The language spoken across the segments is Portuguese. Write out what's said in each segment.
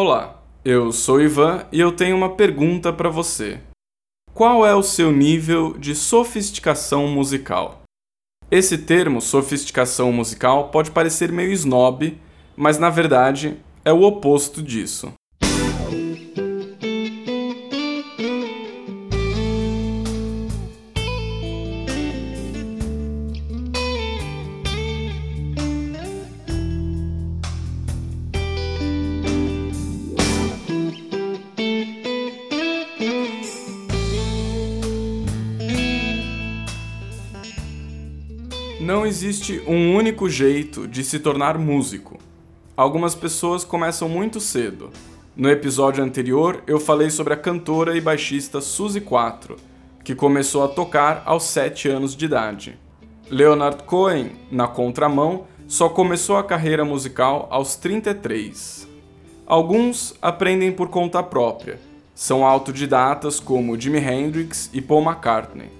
Olá, eu sou Ivan e eu tenho uma pergunta para você. Qual é o seu nível de sofisticação musical? Esse termo, sofisticação musical, pode parecer meio snob, mas na verdade é o oposto disso. Não existe um único jeito de se tornar músico. Algumas pessoas começam muito cedo. No episódio anterior, eu falei sobre a cantora e baixista Suzy 4, que começou a tocar aos 7 anos de idade. Leonard Cohen, na contramão, só começou a carreira musical aos 33. Alguns aprendem por conta própria. São autodidatas como Jimi Hendrix e Paul McCartney.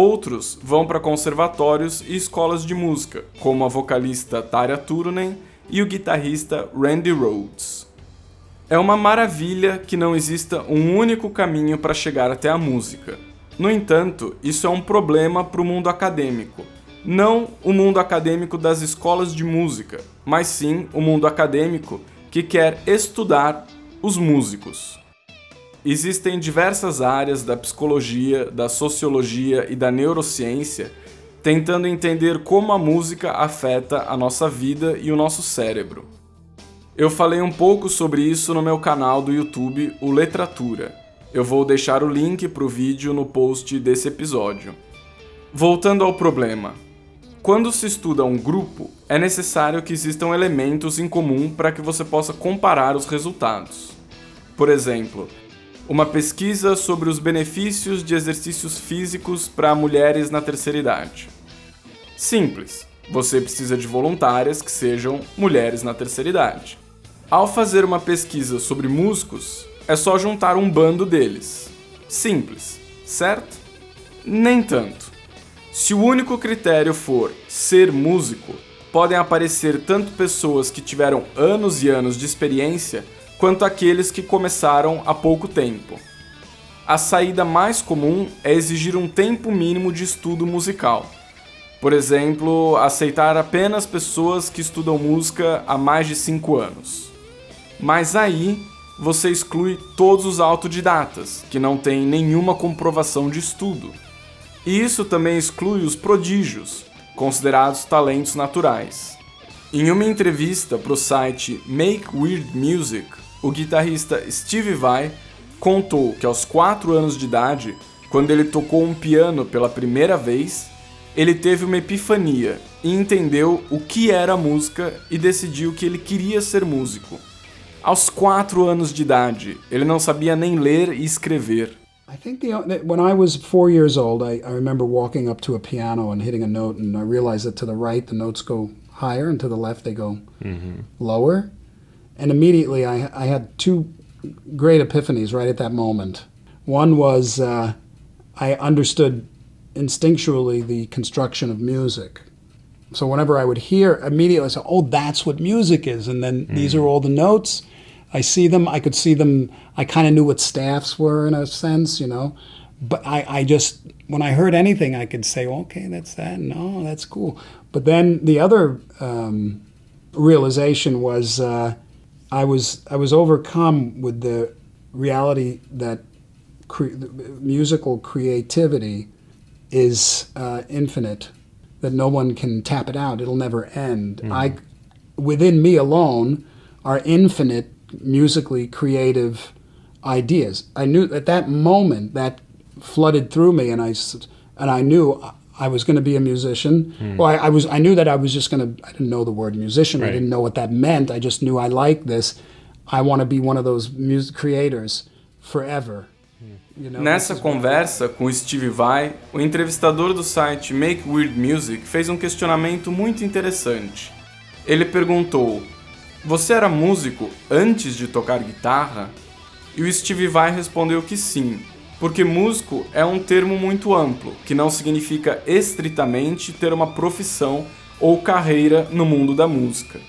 Outros vão para conservatórios e escolas de música, como a vocalista Tarja Turunen e o guitarrista Randy Rhoads. É uma maravilha que não exista um único caminho para chegar até a música. No entanto, isso é um problema para o mundo acadêmico. Não o mundo acadêmico das escolas de música, mas sim o mundo acadêmico que quer estudar os músicos. Existem diversas áreas da psicologia, da sociologia e da neurociência tentando entender como a música afeta a nossa vida e o nosso cérebro. Eu falei um pouco sobre isso no meu canal do YouTube, o Letratura. Eu vou deixar o link para o vídeo no post desse episódio. Voltando ao problema. Quando se estuda um grupo, é necessário que existam elementos em comum para que você possa comparar os resultados. Por exemplo, uma pesquisa sobre os benefícios de exercícios físicos para mulheres na terceira idade. Simples, você precisa de voluntárias que sejam mulheres na terceira idade. Ao fazer uma pesquisa sobre músicos, é só juntar um bando deles. Simples, certo? Nem tanto. Se o único critério for ser músico, podem aparecer tanto pessoas que tiveram anos e anos de experiência quanto aqueles que começaram há pouco tempo. A saída mais comum é exigir um tempo mínimo de estudo musical. Por exemplo, aceitar apenas pessoas que estudam música há mais de 5 anos. Mas aí você exclui todos os autodidatas, que não têm nenhuma comprovação de estudo. E isso também exclui os prodígios, considerados talentos naturais. Em uma entrevista para o site Make Weird Music, o guitarrista Steve Vai contou que aos 4 anos de idade, quando ele tocou um piano pela primeira vez, ele teve uma epifania e entendeu o que era música e decidiu que ele queria ser músico. Aos 4 anos de idade, ele não sabia nem ler e escrever. I think the when I was four years old, I, I remember walking up to a piano and hitting a note, and I realized that to the right the notes go higher, and to the left they go lower. And immediately I, I had two great epiphanies right at that moment. One was uh, I understood instinctually the construction of music. So whenever I would hear, immediately I said, "Oh, that's what music is," and then these are all the notes. I see them. I could see them. I kind of knew what staffs were in a sense, you know. But I, I just when I heard anything, I could say, "Okay, that's that." No, that's cool. But then the other um, realization was uh, I was I was overcome with the reality that cre- musical creativity is uh, infinite, that no one can tap it out; it'll never end. I, within me alone, are infinite musically creative ideas. I knew at that moment that flooded through me, and I and I knew I was going to be a musician. Well, I, I was. I knew that I was just going to. I didn't know the word musician. I Right. didn't know what that meant. I just knew I like this. I want to be one of those music creators forever. You know, Nessa I- conversa com o Steve Vai, o entrevistador do site Make Weird Music fez um questionamento muito interessante. Ele perguntou: Você era músico antes de tocar guitarra? E o Steve Vai respondeu que sim, porque músico é um termo muito amplo, que não significa estritamente ter uma profissão ou carreira no mundo da música.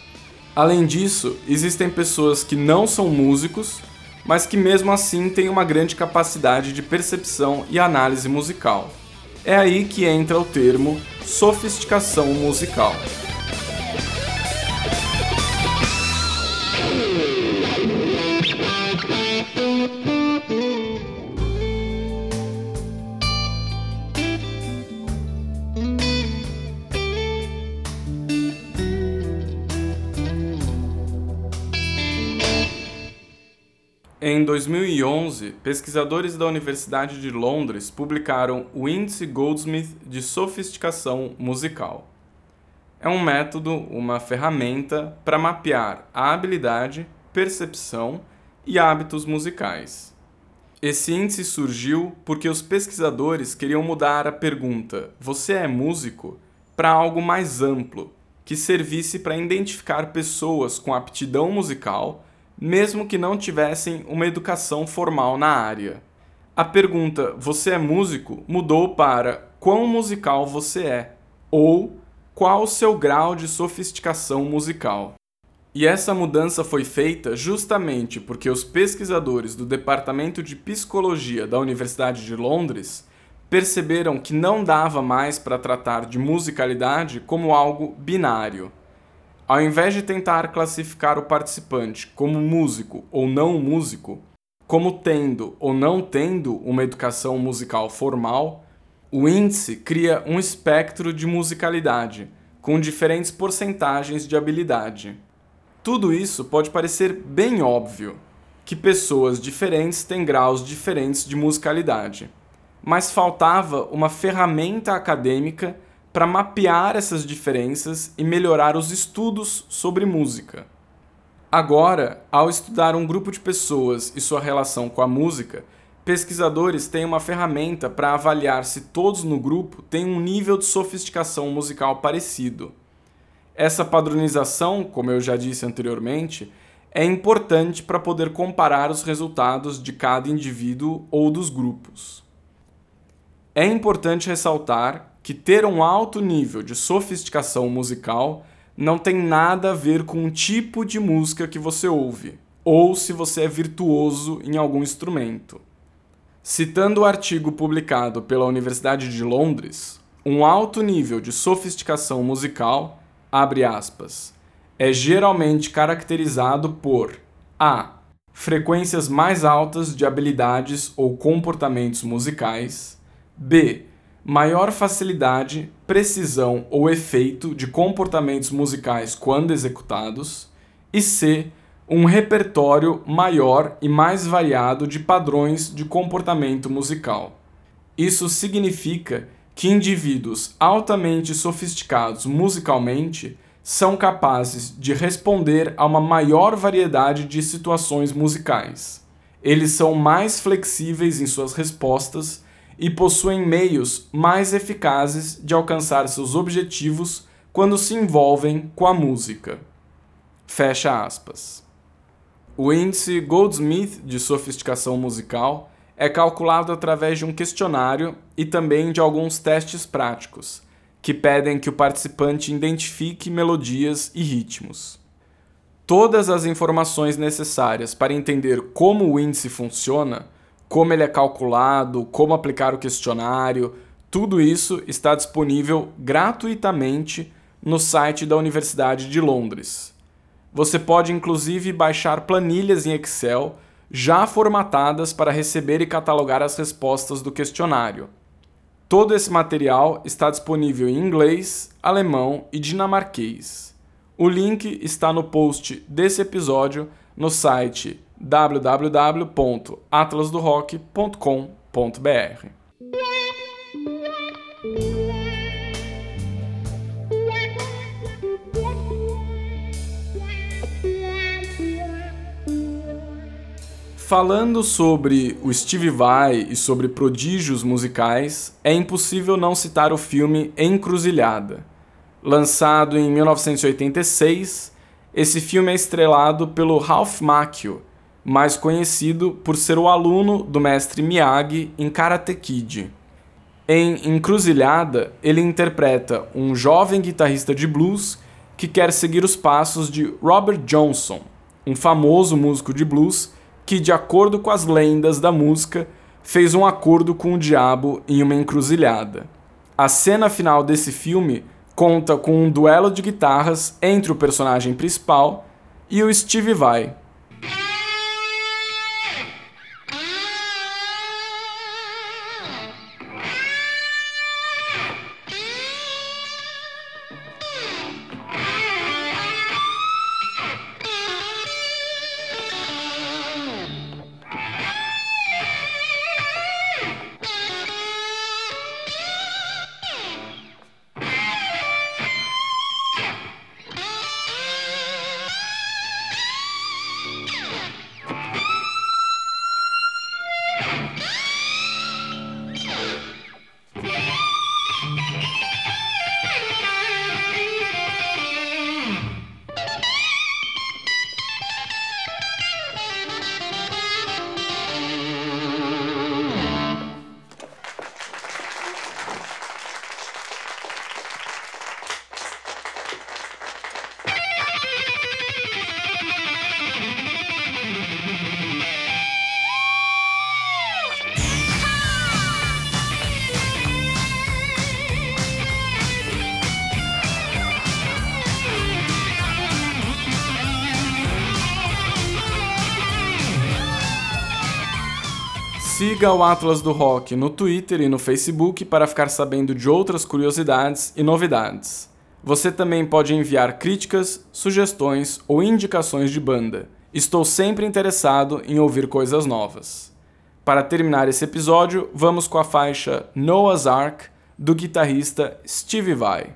Além disso, existem pessoas que não são músicos, mas que mesmo assim têm uma grande capacidade de percepção e análise musical. É aí que entra o termo sofisticação musical. 2011, pesquisadores da Universidade de Londres publicaram o Índice Goldsmith de Sofisticação Musical. É um método, uma ferramenta para mapear a habilidade, percepção e hábitos musicais. Esse índice surgiu porque os pesquisadores queriam mudar a pergunta Você é músico? para algo mais amplo, que servisse para identificar pessoas com aptidão musical mesmo que não tivessem uma educação formal na área. A pergunta Você é músico? mudou para Quão musical você é? ou Qual o seu grau de sofisticação musical? E essa mudança foi feita justamente porque os pesquisadores do Departamento de Psicologia da Universidade de Londres perceberam que não dava mais para tratar de musicalidade como algo binário ao invés de tentar classificar o participante como músico ou não músico, como tendo ou não tendo uma educação musical formal, o índice cria um espectro de musicalidade, com diferentes porcentagens de habilidade. Tudo isso pode parecer bem óbvio, que pessoas diferentes têm graus diferentes de musicalidade, mas faltava uma ferramenta acadêmica para mapear essas diferenças e melhorar os estudos sobre música. Agora, ao estudar um grupo de pessoas e sua relação com a música, pesquisadores têm uma ferramenta para avaliar se todos no grupo têm um nível de sofisticação musical parecido. Essa padronização, como eu já disse anteriormente, é importante para poder comparar os resultados de cada indivíduo ou dos grupos. É importante ressaltar que ter um alto nível de sofisticação musical não tem nada a ver com o tipo de música que você ouve, ou se você é virtuoso em algum instrumento. Citando o artigo publicado pela Universidade de Londres, um alto nível de sofisticação musical, abre aspas, é geralmente caracterizado por a. frequências mais altas de habilidades ou comportamentos musicais, b maior facilidade, precisão ou efeito de comportamentos musicais quando executados, e C. Um repertório maior e mais variado de padrões de comportamento musical. Isso significa que indivíduos altamente sofisticados musicalmente são capazes de responder a uma maior variedade de situações musicais. Eles são mais flexíveis em suas respostas e possuem meios mais eficazes de alcançar seus objetivos quando se envolvem com a música. Fecha aspas. O índice Goldsmith de sofisticação musical é calculado através de um questionário e também de alguns testes práticos, que pedem que o participante identifique melodias e ritmos. Todas as informações necessárias para entender como o índice funciona como ele é calculado, como aplicar o questionário, tudo isso está disponível gratuitamente no site da Universidade de Londres. Você pode inclusive baixar planilhas em Excel já formatadas para receber e catalogar as respostas do questionário. Todo esse material está disponível em inglês, alemão e dinamarquês. O link está no post desse episódio no site www.atlasdorock.com.br. Falando sobre o Steve Vai e sobre prodígios musicais, é impossível não citar o filme Encruzilhada. Lançado em 1986, esse filme é estrelado pelo Ralph Macchio, mais conhecido por ser o aluno do mestre Miyagi em Karate Kid. Em Encruzilhada, ele interpreta um jovem guitarrista de blues que quer seguir os passos de Robert Johnson, um famoso músico de blues que, de acordo com as lendas da música, fez um acordo com o diabo em uma encruzilhada. A cena final desse filme conta com um duelo de guitarras entre o personagem principal e o Steve Vai. Siga o Atlas do Rock no Twitter e no Facebook para ficar sabendo de outras curiosidades e novidades. Você também pode enviar críticas, sugestões ou indicações de banda. Estou sempre interessado em ouvir coisas novas. Para terminar esse episódio, vamos com a faixa Noah's Ark do guitarrista Steve Vai.